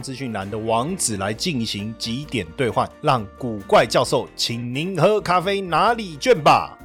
资讯栏的网址来进行几点兑换，让古怪教授请您喝咖啡哪里卷吧。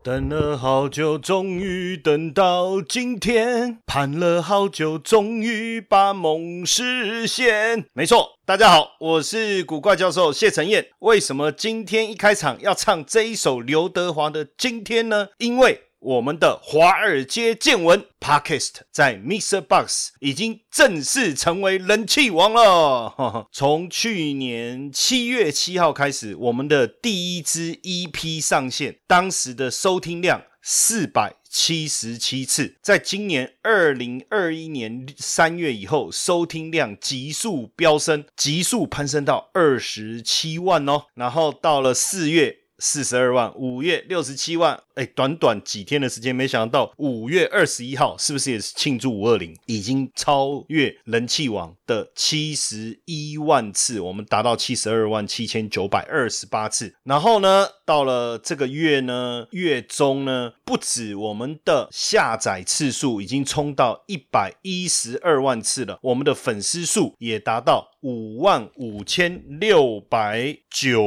等了好久，终于等到今天；盼了好久，终于把梦实现。没错，大家好，我是古怪教授谢承彦。为什么今天一开场要唱这一首刘德华的《今天》呢？因为我们的华尔街见闻 Podcast 在 Mr. Box 已经正式成为人气王了。从去年七月七号开始，我们的第一支 EP 上线，当时的收听量四百七十七次，在今年二零二一年三月以后，收听量急速飙升，急速攀升到二十七万哦。然后到了四月。四十二万，五月六十七万，哎，短短几天的时间，没想到五月二十一号是不是也是庆祝五二零，已经超越人气王的七十一万次，我们达到七十二万七千九百二十八次。然后呢，到了这个月呢，月中呢，不止我们的下载次数已经冲到一百一十二万次了，我们的粉丝数也达到。五万五千六百九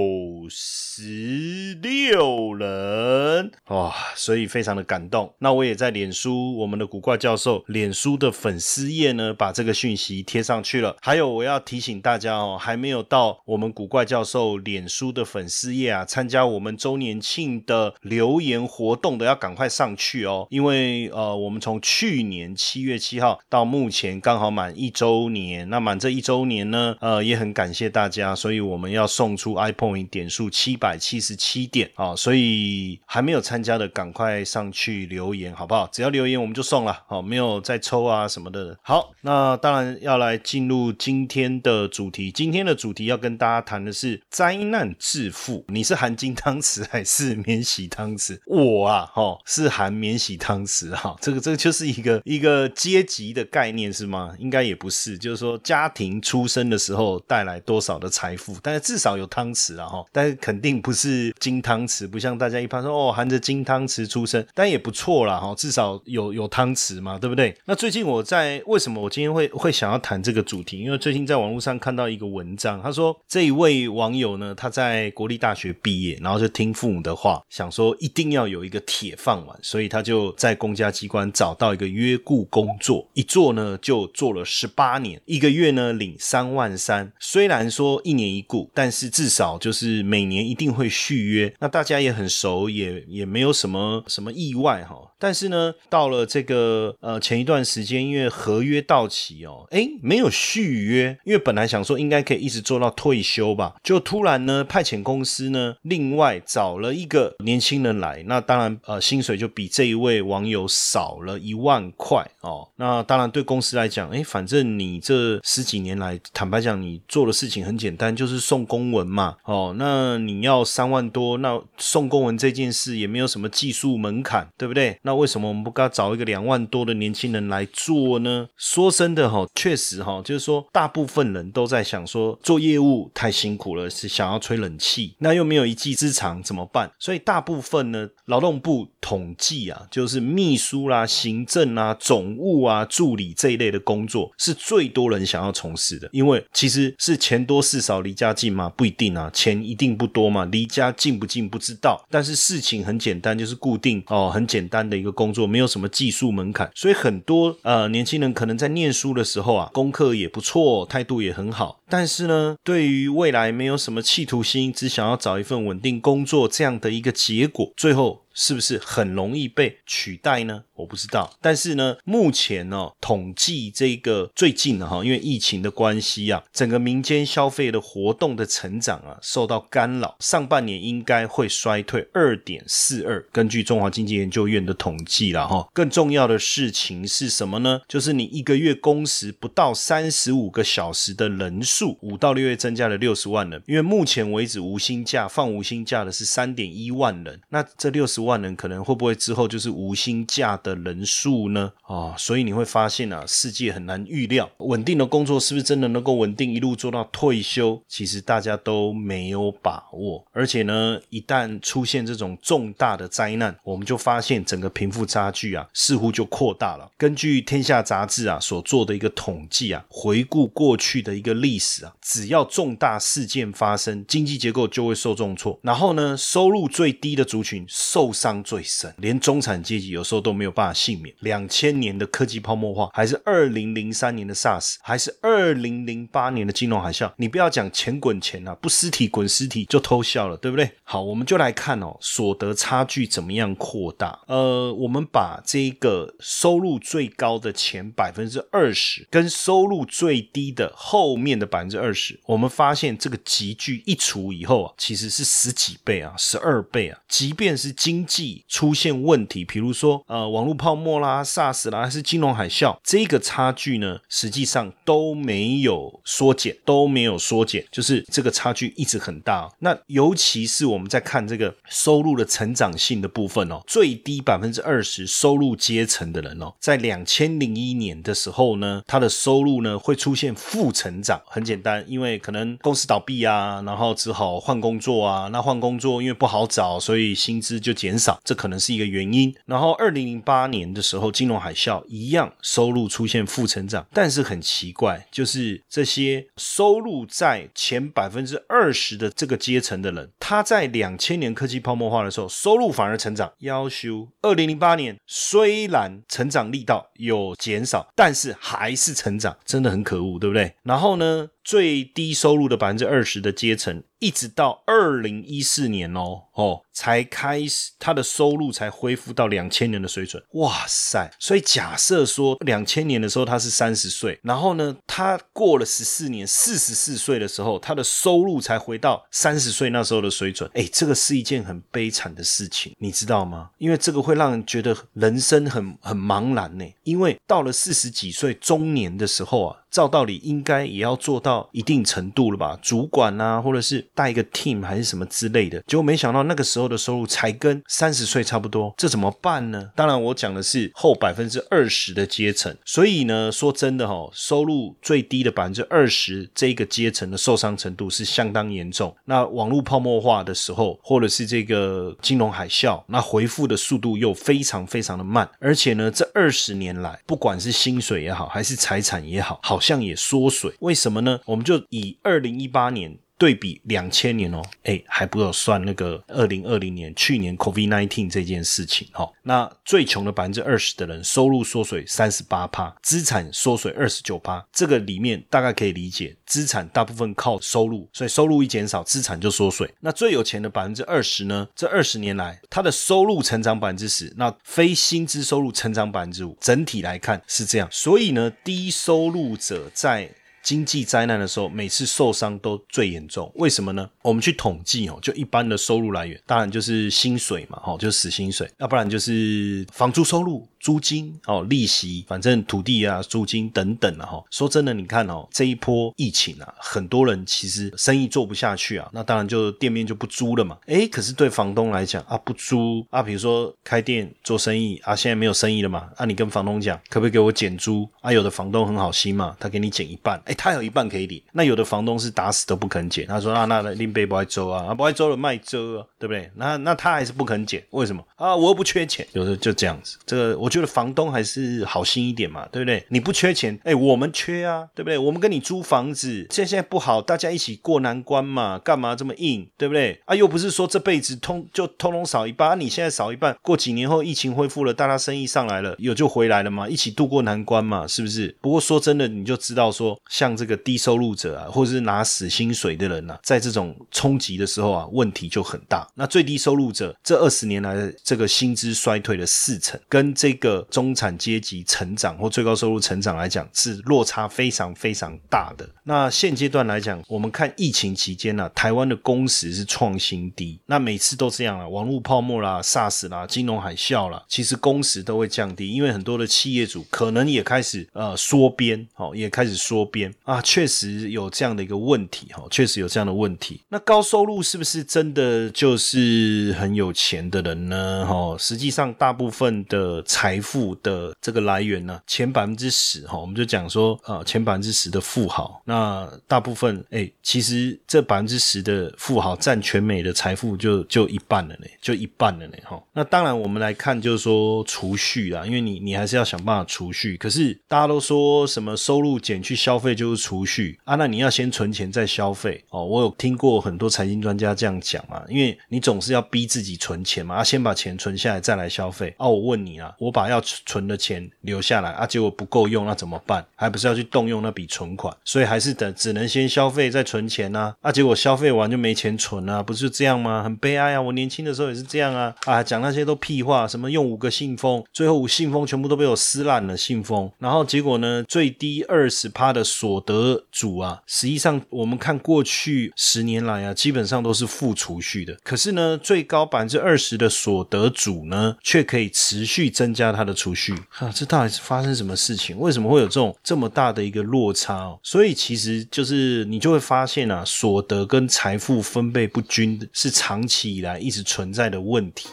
十六人哇，所以非常的感动。那我也在脸书，我们的古怪教授脸书的粉丝页呢，把这个讯息贴上去了。还有，我要提醒大家哦，还没有到我们古怪教授脸书的粉丝页啊，参加我们周年庆的留言活动的，要赶快上去哦。因为呃，我们从去年七月七号到目前刚好满一周年，那满这一周年呢？呃，也很感谢大家，所以我们要送出 iPhone 点数七百七十七点啊，所以还没有参加的赶快上去留言，好不好？只要留言我们就送了，好，没有再抽啊什么的。好，那当然要来进入今天的主题，今天的主题要跟大家谈的是灾难致富。你是含金汤匙还是免洗汤匙？我啊，哈，是含免洗汤匙哈，这个这个就是一个一个阶级的概念是吗？应该也不是，就是说家庭出生。的时候带来多少的财富，但是至少有汤匙了哈，但是肯定不是金汤匙，不像大家一般说哦含着金汤匙出生，但也不错啦哈，至少有有汤匙嘛，对不对？那最近我在为什么我今天会会想要谈这个主题？因为最近在网络上看到一个文章，他说这一位网友呢，他在国立大学毕业，然后就听父母的话，想说一定要有一个铁饭碗，所以他就在公家机关找到一个约雇工作，一做呢就做了十八年，一个月呢领三万。三，虽然说一年一雇，但是至少就是每年一定会续约。那大家也很熟，也也没没有什么什么意外哈。但是呢，到了这个呃前一段时间，因为合约到期哦，哎，没有续约，因为本来想说应该可以一直做到退休吧，就突然呢派遣公司呢另外找了一个年轻人来，那当然呃薪水就比这一位网友少了一万块哦。那当然对公司来讲，哎，反正你这十几年来坦。白讲，你做的事情很简单，就是送公文嘛。哦，那你要三万多，那送公文这件事也没有什么技术门槛，对不对？那那为什么我们不该找一个两万多的年轻人来做呢？说真的哈，确实哈，就是说大部分人都在想说，做业务太辛苦了，是想要吹冷气，那又没有一技之长怎么办？所以大部分呢，劳动部统计啊，就是秘书啦、行政啊、总务啊、助理这一类的工作，是最多人想要从事的，因为。其实是钱多事少离家近吗？不一定啊，钱一定不多嘛，离家近不近不知道。但是事情很简单，就是固定哦，很简单的一个工作，没有什么技术门槛。所以很多呃年轻人可能在念书的时候啊，功课也不错，态度也很好。但是呢，对于未来没有什么企图心，只想要找一份稳定工作这样的一个结果，最后是不是很容易被取代呢？我不知道。但是呢，目前呢，统计这个最近的哈，因为疫情的关系啊，整个民间消费的活动的成长啊受到干扰，上半年应该会衰退二点四二。根据中华经济研究院的统计了哈，更重要的事情是什么呢？就是你一个月工时不到三十五个小时的人数，五到六月增加了六十万人。因为目前为止无薪假放无薪假的是三点一万人，那这六十万人可能会不会之后就是无薪假的人数呢？啊，所以你会发现啊，世界很难预料，稳定的工作是不是真的能够稳定一路做到退休？其实大家都没有把握。而且呢，一旦出现这种重大的灾难，我们就发现整个贫富差距啊，似乎就扩大了。根据《天下》杂志啊所做的一个统计啊，回顾过去的一个历史啊，只要重大事件发生，经济结构就会受重挫。然后呢，收入最低的族群受伤最深，连中产阶级有时候都没有办法幸免。两千年的科技泡沫化，还是二零零三年的 SARS，还是二零零八年的金融海啸，你不要讲钱滚钱啊，不尸体滚尸体就偷笑了，对不对？好，我们就来看哦，所得差距怎么样扩大？呃，我们把这个收入最高的前百分之二十，跟收入最低的后面的百分之二十，我们发现这个集聚一除以后啊，其实是十几倍啊，十二倍啊。即便是经济出现问题，比如说呃网络泡沫啦、SARS 啦，还是金融海啸，这个差距呢，实际上都没有缩减，都没有缩减，就是这个差距一直很大。那尤其是我们在看这个收入的成长性的部分哦，最低百分之二十收入阶层的人哦，在两千零一年的时候呢，他的收入呢会出现负成长。很简单，因为可能公司倒闭啊，然后只好换工作啊。那换工作因为不好找，所以薪资就减少，这可能是一个原因。然后二零零八八年的时候，金融海啸一样，收入出现负成长。但是很奇怪，就是这些收入在前百分之二十的这个阶层的人，他在两千年科技泡沫化的时候，收入反而成长。要修二零零八年虽然成长力道有减少，但是还是成长，真的很可恶，对不对？然后呢，最低收入的百分之二十的阶层。一直到二零一四年哦哦，才开始他的收入才恢复到两千年的水准。哇塞！所以假设说两千年的时候他是三十岁，然后呢，他过了十四年，四十四岁的时候，他的收入才回到三十岁那时候的水准。哎，这个是一件很悲惨的事情，你知道吗？因为这个会让人觉得人生很很茫然呢。因为到了四十几岁中年的时候啊。照道理应该也要做到一定程度了吧，主管啊，或者是带一个 team 还是什么之类的，结果没想到那个时候的收入才跟三十岁差不多，这怎么办呢？当然，我讲的是后百分之二十的阶层，所以呢，说真的哈，收入最低的百分之二十这个阶层的受伤程度是相当严重。那网络泡沫化的时候，或者是这个金融海啸，那回复的速度又非常非常的慢，而且呢，这二十年来，不管是薪水也好，还是财产也好，好。像也缩水，为什么呢？我们就以二零一八年。对比两千年哦，哎，还不有算那个二零二零年去年 COVID nineteen 这件事情哈。那最穷的百分之二十的人，收入缩水三十八趴，资产缩水二十九趴。这个里面大概可以理解，资产大部分靠收入，所以收入一减少，资产就缩水。那最有钱的百分之二十呢？这二十年来，他的收入成长百分之十，那非薪资收入成长百分之五。整体来看是这样，所以呢，低收入者在。经济灾难的时候，每次受伤都最严重。为什么呢？我们去统计哦，就一般的收入来源，当然就是薪水嘛，哈，就是死薪水；要不然就是房租收入、租金哦、利息，反正土地啊、租金等等啊哈。说真的，你看哦，这一波疫情啊，很多人其实生意做不下去啊，那当然就店面就不租了嘛。诶，可是对房东来讲啊，不租啊，比如说开店做生意啊，现在没有生意了嘛，啊，你跟房东讲，可不可以给我减租啊？有的房东很好心嘛，他给你减一半。哎，他有一半可以领，那有的房东是打死都不肯减。他说：“啊，那拎杯不爱周啊，啊不爱周了卖周啊，对不对？那那他还是不肯减，为什么啊？我又不缺钱。有的就这样子，这个我觉得房东还是好心一点嘛，对不对？你不缺钱，哎，我们缺啊，对不对？我们跟你租房子，现在现在不好，大家一起过难关嘛，干嘛这么硬，对不对？啊，又不是说这辈子通就通通少一半，你现在少一半，过几年后疫情恢复了，大家生意上来了，有就回来了嘛，一起度过难关嘛，是不是？不过说真的，你就知道说。”像这个低收入者啊，或者是拿死薪水的人呐，在这种冲击的时候啊，问题就很大。那最低收入者这二十年来的这个薪资衰退了四成，跟这个中产阶级成长或最高收入成长来讲，是落差非常非常大的。那现阶段来讲，我们看疫情期间呢，台湾的工时是创新低。那每次都这样了，网络泡沫啦、SARS 啦、金融海啸啦，其实工时都会降低，因为很多的企业主可能也开始呃缩编，哦，也开始缩编啊，确实有这样的一个问题，哈，确实有这样的问题。那高收入是不是真的就是很有钱的人呢？哈，实际上大部分的财财富的这个来源呢，前百分之十，哈，我们就讲说啊，前百分之十的富豪，那大部分，哎，其实这百分之十的富豪占全美的财富就就一半了呢，就一半了呢，哈。那当然我们来看，就是说储蓄啦，因为你你还是要想办法储蓄。可是大家都说什么收入减去消费就是储蓄啊？那你要先存钱再消费哦。我有听过很多财经专家这样讲嘛，因为你总是要逼自己存钱嘛，啊，先把钱存下来再来消费啊。我问你啊，我把把要存的钱留下来啊，结果不够用，那怎么办？还不是要去动用那笔存款？所以还是等，只能先消费再存钱呐。啊，结果消费完就没钱存啊，不是这样吗？很悲哀啊！我年轻的时候也是这样啊啊，讲那些都屁话，什么用五个信封，最后五信封全部都被我撕烂了信封，然后结果呢，最低二十趴的所得主啊，实际上我们看过去十年来啊，基本上都是负储蓄的。可是呢，最高百分之二十的所得主呢，却可以持续增加他的储蓄。啊，这到底是发生什么事情？为什么会有这种这么大的一个落差？哦？所以其实就是你就会发现啊，所得跟财富分配不均是长期以来一直存在的问题。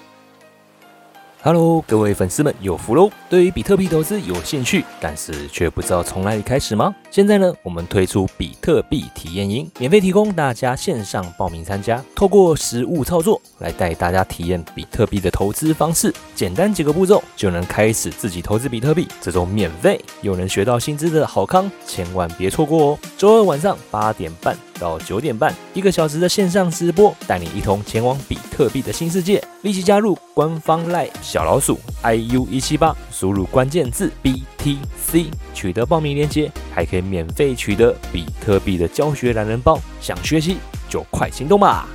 Hello，各位粉丝们有福喽！对于比特币投资有兴趣，但是却不知道从哪里开始吗？现在呢，我们推出比特币体验营，免费提供大家线上报名参加，透过实物操作来带大家体验比特币的投资方式，简单几个步骤就能开始自己投资比特币。这种免费又能学到薪资的好康，千万别错过哦！周二晚上八点半。到九点半，一个小时的线上直播，带你一同前往比特币的新世界。立即加入官方 Live 小老鼠 iu 一七八，输入关键字 BTC，取得报名链接，还可以免费取得比特币的教学懒人包。想学习就快行动吧！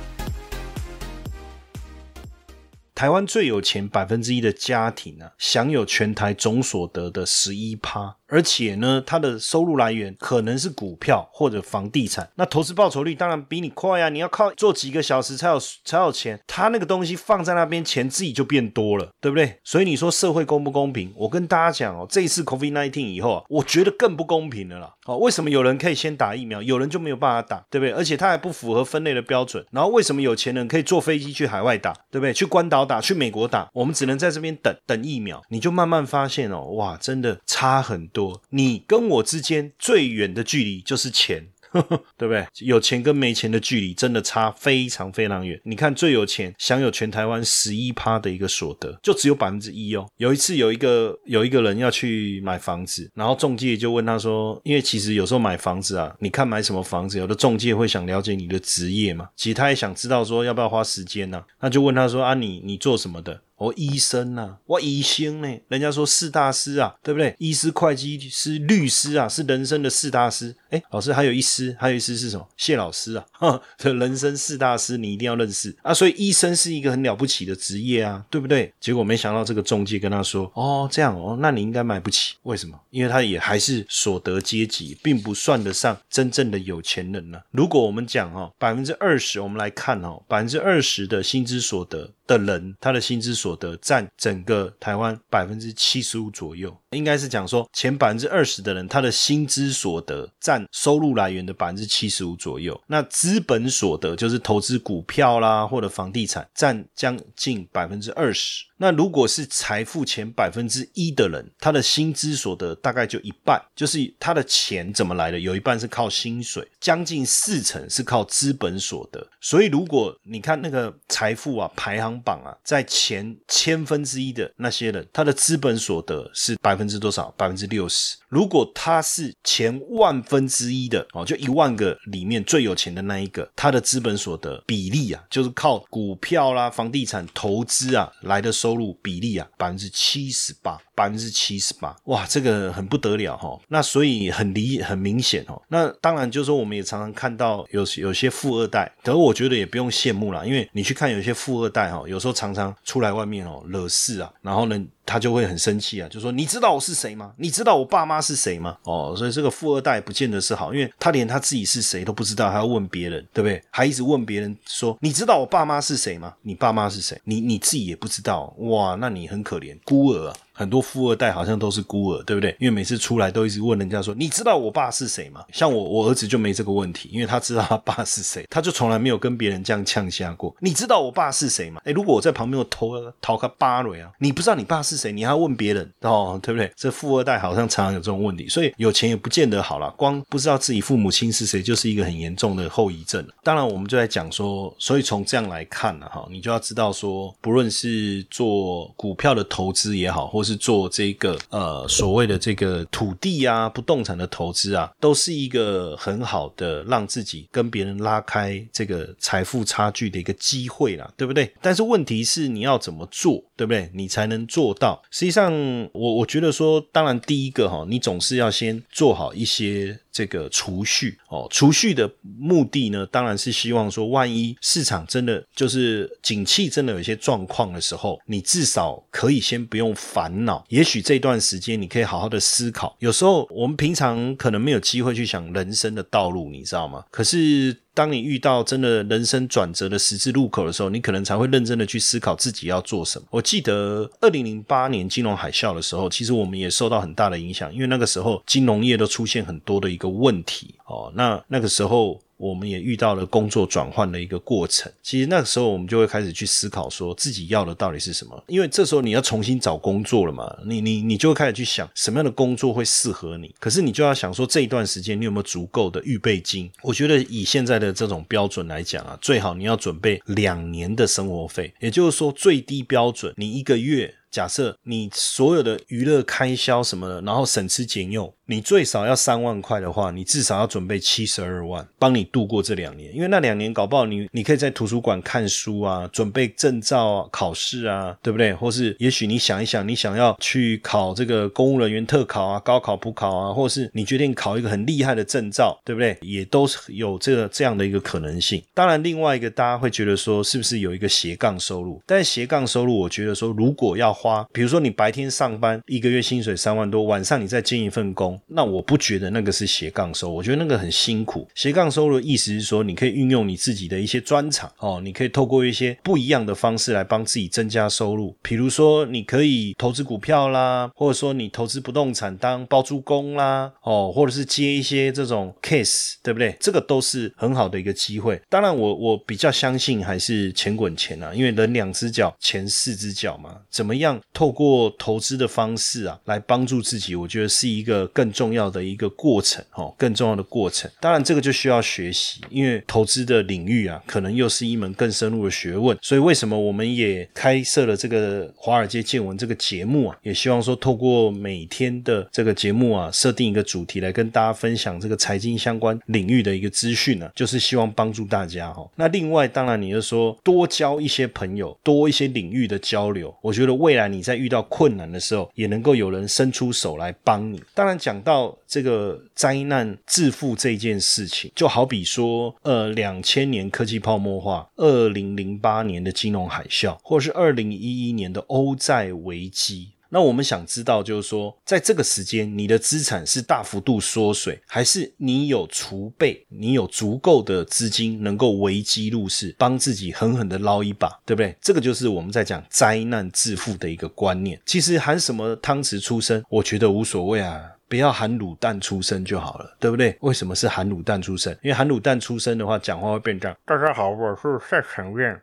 台湾最有钱百分之一的家庭啊，享有全台总所得的十一趴。而且呢，它的收入来源可能是股票或者房地产，那投资报酬率当然比你快啊！你要靠做几个小时才有才有钱，他那个东西放在那边，钱自己就变多了，对不对？所以你说社会公不公平？我跟大家讲哦，这一次 COVID nineteen 以后啊，我觉得更不公平了啦！哦，为什么有人可以先打疫苗，有人就没有办法打，对不对？而且他还不符合分类的标准。然后为什么有钱人可以坐飞机去海外打，对不对？去关岛打，去美国打，我们只能在这边等等疫苗。你就慢慢发现哦，哇，真的差很多。你跟我之间最远的距离就是钱。对不对？有钱跟没钱的距离真的差非常非常远。你看，最有钱享有全台湾十一趴的一个所得，就只有百分之一哦。有一次，有一个有一个人要去买房子，然后中介就问他说：“因为其实有时候买房子啊，你看买什么房子，有的中介会想了解你的职业嘛。其实他也想知道说要不要花时间呢。那就问他说：啊，你你做什么的？”哦医生呐，我医生呢？人家说四大师啊，对不对？医师、会计师、律师啊，是人生的四大师。哎，老师还有一师，还有一师是什么？谢老师啊，哈，人生四大师你一定要认识啊。所以医生是一个很了不起的职业啊，对不对？结果没想到这个中介跟他说：“哦，这样哦，那你应该买不起。为什么？因为他也还是所得阶级，并不算得上真正的有钱人呢。如果我们讲哦，百分之二十，我们来看哦，百分之二十的薪资所得。”的人，他的薪资所得占整个台湾百分之七十五左右，应该是讲说前百分之二十的人，他的薪资所得占收入来源的百分之七十五左右。那资本所得就是投资股票啦或者房地产，占将近百分之二十。那如果是财富前百分之一的人，他的薪资所得大概就一半，就是他的钱怎么来的？有一半是靠薪水，将近四成是靠资本所得。所以如果你看那个财富啊排行榜啊，在前千分之一的那些人，他的资本所得是百分之多少？百分之六十。如果他是前万分之一的哦，就一万个里面最有钱的那一个，他的资本所得比例啊，就是靠股票啦、房地产投资啊来的收入比例啊，百分之七十八。百分之七十八，哇，这个很不得了哈。那所以很理很明显哦。那当然就是说，我们也常常看到有有些富二代，可我觉得也不用羡慕啦，因为你去看有些富二代哈，有时候常常出来外面哦惹事啊，然后呢他就会很生气啊，就说你知道我是谁吗？你知道我爸妈是谁吗？哦，所以这个富二代不见得是好，因为他连他自己是谁都不知道，还要问别人，对不对？还一直问别人说你知道我爸妈是谁吗？你爸妈是谁？你你自己也不知道，哇，那你很可怜，孤儿啊。很多富二代好像都是孤儿，对不对？因为每次出来都一直问人家说：“你知道我爸是谁吗？”像我，我儿子就没这个问题，因为他知道他爸是谁，他就从来没有跟别人这样呛下过。你知道我爸是谁吗？哎，如果我在旁边我偷掏个巴雷啊，你不知道你爸是是谁，你还要问别人哦，对不对？这富二代好像常常有这种问题，所以有钱也不见得好了，光不知道自己父母亲是谁，就是一个很严重的后遗症。当然，我们就在讲说，所以从这样来看呢，哈，你就要知道说，不论是做股票的投资也好，或是做这个。呃，所谓的这个土地啊、不动产的投资啊，都是一个很好的让自己跟别人拉开这个财富差距的一个机会啦，对不对？但是问题是你要怎么做，对不对？你才能做到实际上，我我觉得说，当然第一个哈，你总是要先做好一些。这个储蓄哦，储蓄的目的呢，当然是希望说，万一市场真的就是景气真的有一些状况的时候，你至少可以先不用烦恼。也许这段时间你可以好好的思考。有时候我们平常可能没有机会去想人生的道路，你知道吗？可是。当你遇到真的人生转折的十字路口的时候，你可能才会认真的去思考自己要做什么。我记得二零零八年金融海啸的时候，其实我们也受到很大的影响，因为那个时候金融业都出现很多的一个问题哦。那那个时候。我们也遇到了工作转换的一个过程，其实那个时候我们就会开始去思考，说自己要的到底是什么。因为这时候你要重新找工作了嘛，你你你就会开始去想什么样的工作会适合你。可是你就要想说这一段时间你有没有足够的预备金？我觉得以现在的这种标准来讲啊，最好你要准备两年的生活费，也就是说最低标准你一个月。假设你所有的娱乐开销什么的，然后省吃俭用，你最少要三万块的话，你至少要准备七十二万，帮你度过这两年。因为那两年搞不好你你可以在图书馆看书啊，准备证照啊、考试啊，对不对？或是也许你想一想，你想要去考这个公务人员特考啊、高考补考啊，或是你决定考一个很厉害的证照，对不对？也都是有这个这样的一个可能性。当然，另外一个大家会觉得说，是不是有一个斜杠收入？但是斜杠收入，我觉得说，如果要花，比如说你白天上班一个月薪水三万多，晚上你再兼一份工，那我不觉得那个是斜杠收，我觉得那个很辛苦。斜杠收入的意思是说，你可以运用你自己的一些专长哦，你可以透过一些不一样的方式来帮自己增加收入。比如说，你可以投资股票啦，或者说你投资不动产当包租公啦，哦，或者是接一些这种 case，对不对？这个都是很好的一个机会。当然，我我比较相信还是钱滚钱啊，因为人两只脚，钱四只脚嘛，怎么样透。过投资的方式啊，来帮助自己，我觉得是一个更重要的一个过程哦，更重要的过程。当然，这个就需要学习，因为投资的领域啊，可能又是一门更深入的学问。所以，为什么我们也开设了这个《华尔街见闻》这个节目啊？也希望说，透过每天的这个节目啊，设定一个主题来跟大家分享这个财经相关领域的一个资讯呢，就是希望帮助大家哈。那另外，当然你就说多交一些朋友，多一些领域的交流，我觉得未未来你在。遇到困难的时候，也能够有人伸出手来帮你。当然，讲到这个灾难致富这件事情，就好比说，呃，两千年科技泡沫化，二零零八年的金融海啸，或是二零一一年的欧债危机。那我们想知道，就是说，在这个时间，你的资产是大幅度缩水，还是你有储备，你有足够的资金能够危机入市，帮自己狠狠的捞一把，对不对？这个就是我们在讲灾难致富的一个观念。其实含什么汤匙出生，我觉得无所谓啊，不要含卤蛋出生就好了，对不对？为什么是含卤蛋出生？因为含卤蛋出生的话，讲话会变这样。大家好，我是赛成院。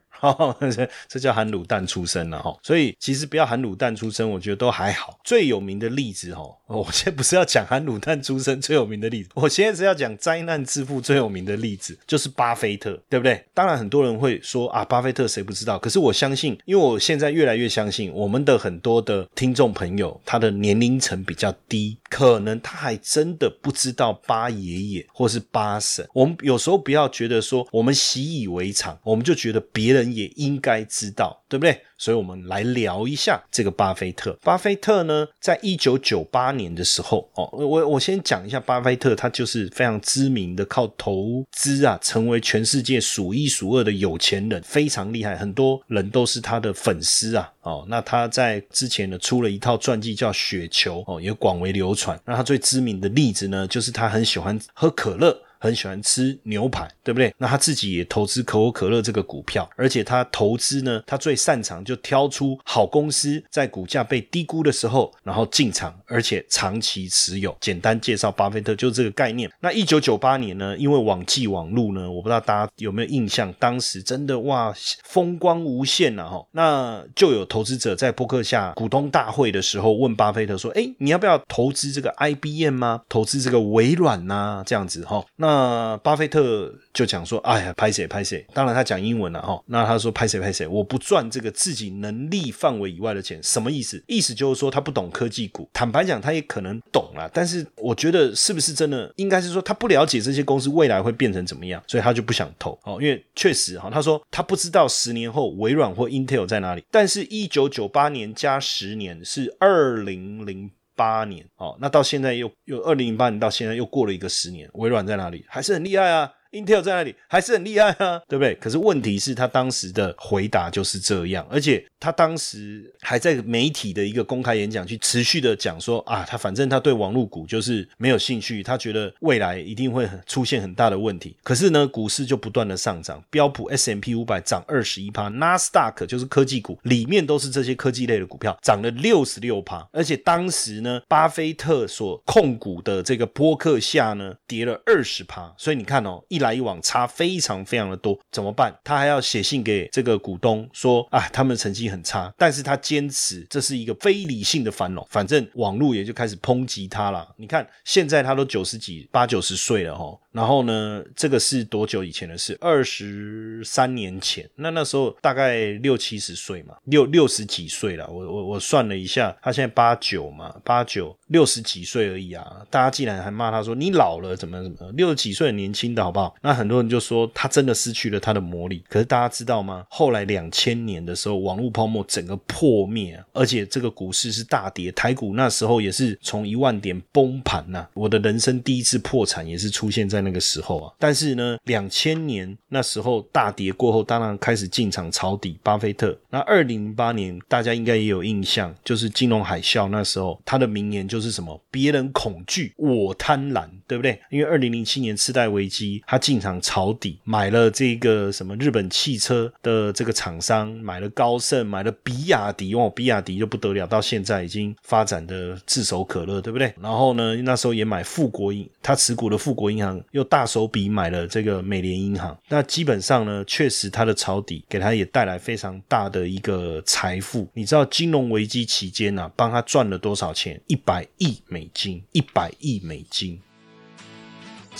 这 这叫含卤蛋出生了哈，所以其实不要含卤蛋出生，我觉得都还好。最有名的例子哈，我现在不是要讲含卤蛋出生最有名的例子，我现在是要讲灾难致富最有名的例子，就是巴菲特，对不对？当然很多人会说啊，巴菲特谁不知道？可是我相信，因为我现在越来越相信，我们的很多的听众朋友，他的年龄层比较低，可能他还真的不知道巴爷爷或是巴神。我们有时候不要觉得说我们习以为常，我们就觉得别人。人也应该知道，对不对？所以，我们来聊一下这个巴菲特。巴菲特呢，在一九九八年的时候，哦，我我先讲一下巴菲特，他就是非常知名的，靠投资啊，成为全世界数一数二的有钱人，非常厉害，很多人都是他的粉丝啊。哦，那他在之前呢，出了一套传记叫《雪球》，哦，也广为流传。那他最知名的例子呢，就是他很喜欢喝可乐。很喜欢吃牛排，对不对？那他自己也投资可口可乐这个股票，而且他投资呢，他最擅长就挑出好公司在股价被低估的时候，然后进场，而且长期持有。简单介绍巴菲特就是这个概念。那一九九八年呢，因为网际网路呢，我不知道大家有没有印象，当时真的哇风光无限啊！哈，那就有投资者在博客下股东大会的时候问巴菲特说：“哎，你要不要投资这个 IBM 吗？投资这个微软呐？这样子哈？”那那巴菲特就讲说：“哎呀，拍谁拍谁。”当然他讲英文了哈。那他说：“拍谁拍谁，我不赚这个自己能力范围以外的钱。”什么意思？意思就是说他不懂科技股。坦白讲，他也可能懂了，但是我觉得是不是真的，应该是说他不了解这些公司未来会变成怎么样，所以他就不想投哦。因为确实哈，他说他不知道十年后微软或 Intel 在哪里。但是，一九九八年加十年是二零零。八年哦，那到现在又又二零零八年到现在又过了一个十年，微软在哪里？还是很厉害啊。Intel 在那里还是很厉害啊，对不对？可是问题是他当时的回答就是这样，而且他当时还在媒体的一个公开演讲去持续的讲说啊，他反正他对网络股就是没有兴趣，他觉得未来一定会出现很大的问题。可是呢，股市就不断的上涨，标普 S M P 五百涨二十一趴，纳斯达克就是科技股里面都是这些科技类的股票，涨了六十六趴。而且当时呢，巴菲特所控股的这个波克夏呢，跌了二十趴。所以你看哦，一来一往差非常非常的多，怎么办？他还要写信给这个股东说啊，他们成绩很差，但是他坚持这是一个非理性的繁荣，反正网络也就开始抨击他了。你看现在他都九十几八九十岁了哈。然后呢，这个是多久以前的事？二十三年前，那那时候大概六七十岁嘛，六六十几岁了。我我我算了一下，他现在八九嘛，八九六十几岁而已啊。大家竟然还骂他说你老了，怎么怎么？六十几岁很年轻的好不好？那很多人就说他真的失去了他的魔力。可是大家知道吗？后来两千年的时候，网络泡沫整个破灭，而且这个股市是大跌，台股那时候也是从一万点崩盘呐。我的人生第一次破产也是出现在。那个时候啊，但是呢，两千年那时候大跌过后，当然开始进场抄底。巴菲特那二零零八年，大家应该也有印象，就是金融海啸那时候，他的名言就是什么？别人恐惧，我贪婪，对不对？因为二零零七年次贷危机，他进场抄底，买了这个什么日本汽车的这个厂商，买了高盛，买了比亚迪，哇，比亚迪就不得了，到现在已经发展的炙手可热，对不对？然后呢，那时候也买富国银，他持股的富国银行。又大手笔买了这个美联银行，那基本上呢，确实他的抄底给他也带来非常大的一个财富。你知道金融危机期间呢，帮他赚了多少钱？一百亿美金，一百亿美金。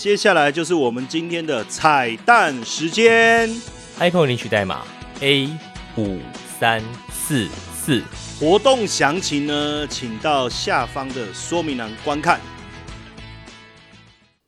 接下来就是我们今天的彩蛋时间，iPhone 领取代码 A 五三四四，活动详情呢，请到下方的说明栏观看。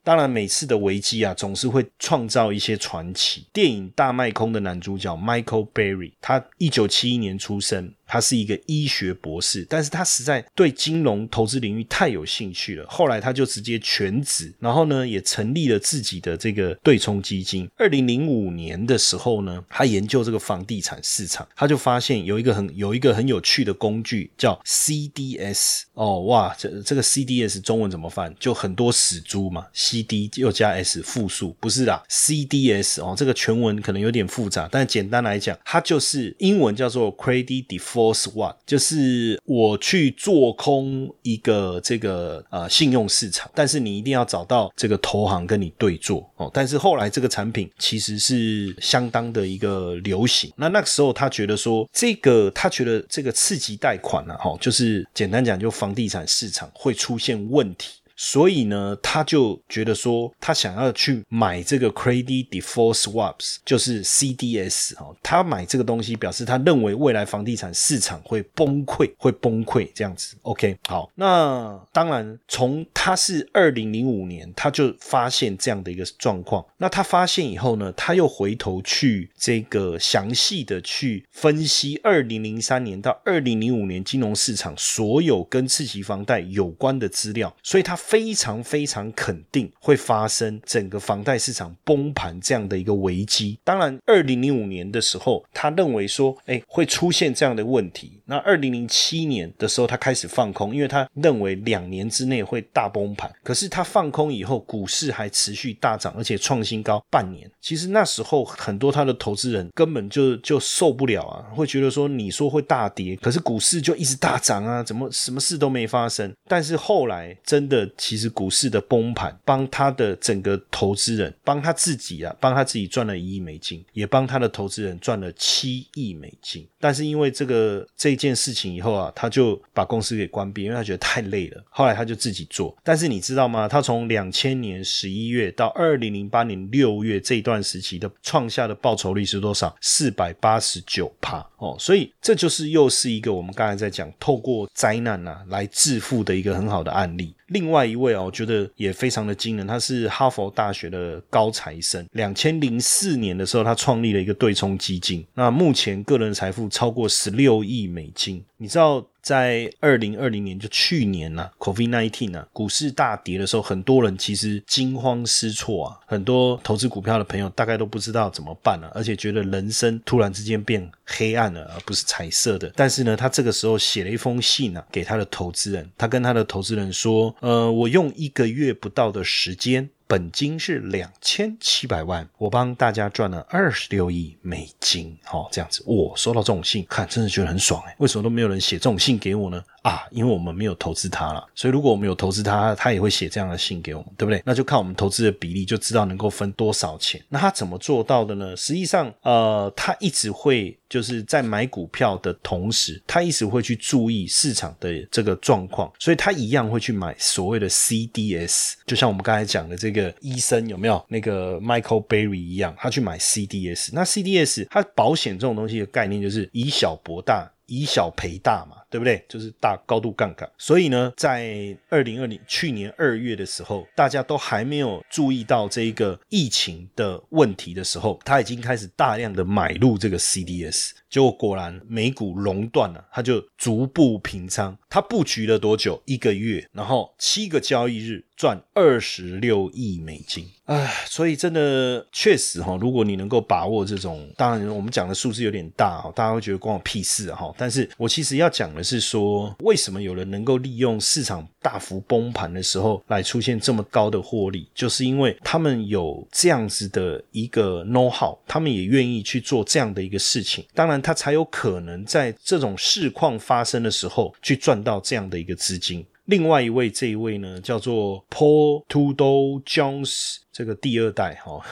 当然，每次的危机啊，总是会创造一些传奇。电影《大卖空》的男主角 Michael Berry，他一九七一年出生。他是一个医学博士，但是他实在对金融投资领域太有兴趣了。后来他就直接全职，然后呢也成立了自己的这个对冲基金。二零零五年的时候呢，他研究这个房地产市场，他就发现有一个很有一个很有趣的工具叫 CDS。哦哇，这这个 CDS 中文怎么翻？就很多死猪嘛，CD 又加 S 复数，不是啦，CDS 哦，这个全文可能有点复杂，但简单来讲，它就是英文叫做 Credit Default。Force One 就是我去做空一个这个呃信用市场，但是你一定要找到这个投行跟你对做哦。但是后来这个产品其实是相当的一个流行。那那个时候他觉得说这个他觉得这个刺激贷款呢，哈，就是简单讲就房地产市场会出现问题。所以呢，他就觉得说，他想要去买这个 credit default swaps，就是 CDS 哦，他买这个东西表示他认为未来房地产市场会崩溃，会崩溃这样子。OK，好，那当然从他是二零零五年他就发现这样的一个状况，那他发现以后呢，他又回头去这个详细的去分析二零零三年到二零零五年金融市场所有跟次级房贷有关的资料，所以他非常非常肯定会发生整个房贷市场崩盘这样的一个危机。当然，二零零五年的时候，他认为说，哎，会出现这样的问题。那二零零七年的时候，他开始放空，因为他认为两年之内会大崩盘。可是他放空以后，股市还持续大涨，而且创新高半年。其实那时候很多他的投资人根本就就受不了啊，会觉得说，你说会大跌，可是股市就一直大涨啊，怎么什么事都没发生？但是后来真的，其实股市的崩盘，帮他的整个投资人，帮他自己啊，帮他自己赚了一亿美金，也帮他的投资人赚了七亿美金。但是因为这个这件事情以后啊，他就把公司给关闭，因为他觉得太累了。后来他就自己做。但是你知道吗？他从两千年十一月到二零零八年六月这段时期的创下的报酬率是多少？四百八十九帕哦。所以这就是又是一个我们刚才在讲透过灾难啊来致富的一个很好的案例。另外一位哦，我觉得也非常的惊人，他是哈佛大学的高材生。两千零四年的时候，他创立了一个对冲基金，那目前个人财富超过十六亿美金。你知道？在二零二零年，就去年呐，COVID nineteen 呐，股市大跌的时候，很多人其实惊慌失措啊，很多投资股票的朋友大概都不知道怎么办了，而且觉得人生突然之间变黑暗了，而不是彩色的。但是呢，他这个时候写了一封信啊，给他的投资人，他跟他的投资人说：“呃，我用一个月不到的时间。”本金是两千七百万，我帮大家赚了二十六亿美金，好这样子，我收到这种信，看真的觉得很爽哎，为什么都没有人写这种信给我呢？啊，因为我们没有投资他了，所以如果我们有投资他，他也会写这样的信给我们，对不对？那就看我们投资的比例，就知道能够分多少钱。那他怎么做到的呢？实际上，呃，他一直会就是在买股票的同时，他一直会去注意市场的这个状况，所以他一样会去买所谓的 CDS，就像我们刚才讲的这个个医生有没有那个 Michael Berry 一样，他去买 CDS。那 CDS 它保险这种东西的概念就是以小博大。以小赔大嘛，对不对？就是大高度杠杆。所以呢，在二零二零去年二月的时候，大家都还没有注意到这一个疫情的问题的时候，他已经开始大量的买入这个 CDS。结果果然美股熔断了，他就逐步平仓。他布局了多久？一个月，然后七个交易日赚二十六亿美金。唉，所以真的确实哈，如果你能够把握这种，当然我们讲的数字有点大哈，大家会觉得关我屁事哈。但是我其实要讲的是说，为什么有人能够利用市场大幅崩盘的时候来出现这么高的获利，就是因为他们有这样子的一个 know how，他们也愿意去做这样的一个事情。当然，他才有可能在这种市况发生的时候去赚到这样的一个资金。另外一位，这一位呢，叫做 Paul Tudor Jones，这个第二代哈。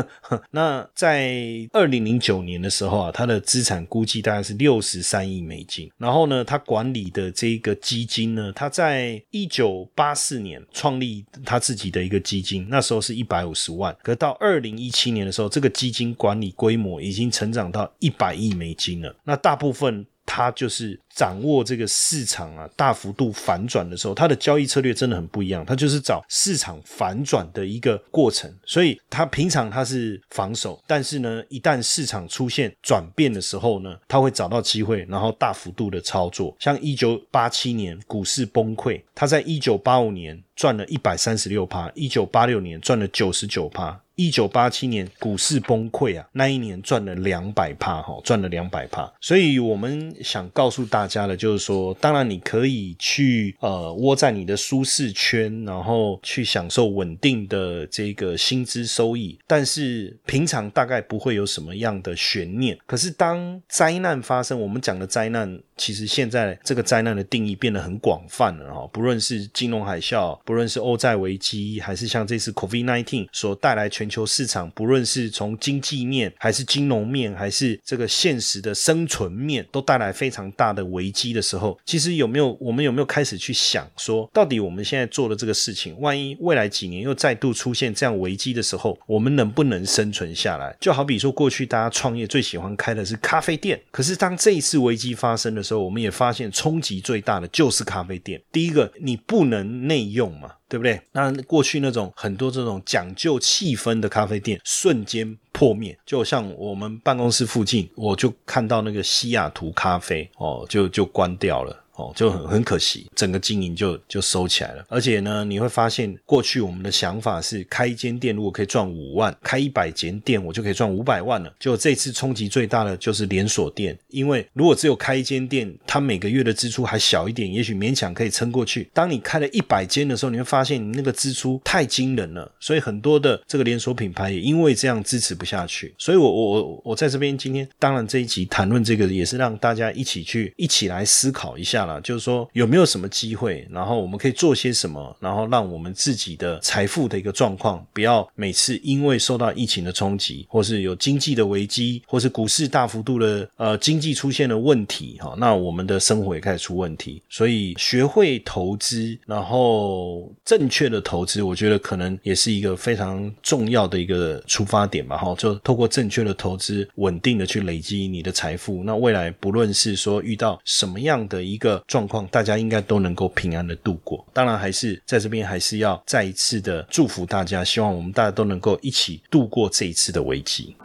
那在二零零九年的时候啊，他的资产估计大概是六十三亿美金。然后呢，他管理的这个基金呢，他在一九八四年创立他自己的一个基金，那时候是一百五十万。可到二零一七年的时候，这个基金管理规模已经成长到一百亿美金了。那大部分。他就是掌握这个市场啊，大幅度反转的时候，他的交易策略真的很不一样。他就是找市场反转的一个过程，所以他平常他是防守，但是呢，一旦市场出现转变的时候呢，他会找到机会，然后大幅度的操作。像一九八七年股市崩溃，他在一九八五年赚了一百三十六趴，一九八六年赚了九十九趴。一九八七年股市崩溃啊，那一年赚了两百帕哈，赚了两百帕。所以我们想告诉大家的，就是说，当然你可以去呃窝在你的舒适圈，然后去享受稳定的这个薪资收益，但是平常大概不会有什么样的悬念。可是当灾难发生，我们讲的灾难。其实现在这个灾难的定义变得很广泛了哈，不论是金融海啸，不论是欧债危机，还是像这次 COVID-19 所带来全全球市场，不论是从经济面，还是金融面，还是这个现实的生存面，都带来非常大的危机的时候，其实有没有我们有没有开始去想说，到底我们现在做的这个事情，万一未来几年又再度出现这样危机的时候，我们能不能生存下来？就好比说，过去大家创业最喜欢开的是咖啡店，可是当这一次危机发生的时候，我们也发现冲击最大的就是咖啡店。第一个，你不能内用嘛。对不对？那过去那种很多这种讲究气氛的咖啡店，瞬间破灭。就像我们办公室附近，我就看到那个西雅图咖啡哦，就就关掉了。哦，就很很可惜，整个经营就就收起来了。而且呢，你会发现，过去我们的想法是开一间店如果可以赚五万，开一百间店我就可以赚五百万了。就这次冲击最大的就是连锁店，因为如果只有开一间店，它每个月的支出还小一点，也许勉强可以撑过去。当你开了一百间的时候，你会发现你那个支出太惊人了，所以很多的这个连锁品牌也因为这样支持不下去。所以我我我我在这边今天，当然这一集谈论这个也是让大家一起去一起来思考一下了。就是说有没有什么机会，然后我们可以做些什么，然后让我们自己的财富的一个状况不要每次因为受到疫情的冲击，或是有经济的危机，或是股市大幅度的呃经济出现了问题哈，那我们的生活也开始出问题。所以学会投资，然后正确的投资，我觉得可能也是一个非常重要的一个出发点吧哈。就透过正确的投资，稳定的去累积你的财富，那未来不论是说遇到什么样的一个状况，大家应该都能够平安的度过。当然，还是在这边还是要再一次的祝福大家，希望我们大家都能够一起度过这一次的危机。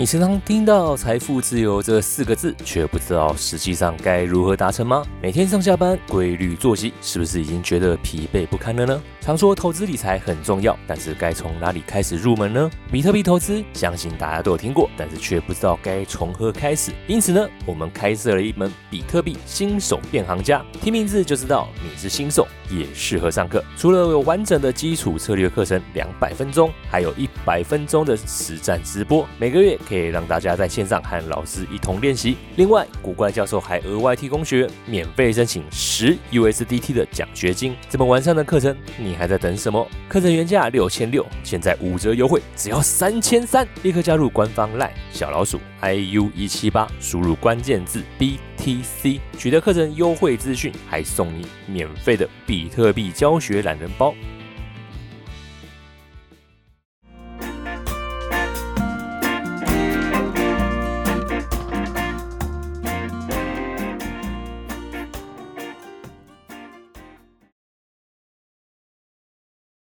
你时常听到“财富自由”这四个字，却不知道实际上该如何达成吗？每天上下班规律作息，是不是已经觉得疲惫不堪了呢？常说投资理财很重要，但是该从哪里开始入门呢？比特币投资，相信大家都有听过，但是却不知道该从何开始。因此呢，我们开设了一门比特币新手变行家，听名字就知道你是新手，也适合上课。除了有完整的基础策略课程两百分钟，还有一百分钟的实战直播，每个月可以让大家在线上和老师一同练习。另外，古怪教授还额外提供学员免费申请十 USDT 的奖学金。这么完善的课程，你。还在等什么？课程原价六千六，现在五折优惠，只要三千三！立刻加入官方 LINE 小老鼠 iu 一七八，输入关键字 BTC，取得课程优惠资讯，还送你免费的比特币教学懒人包。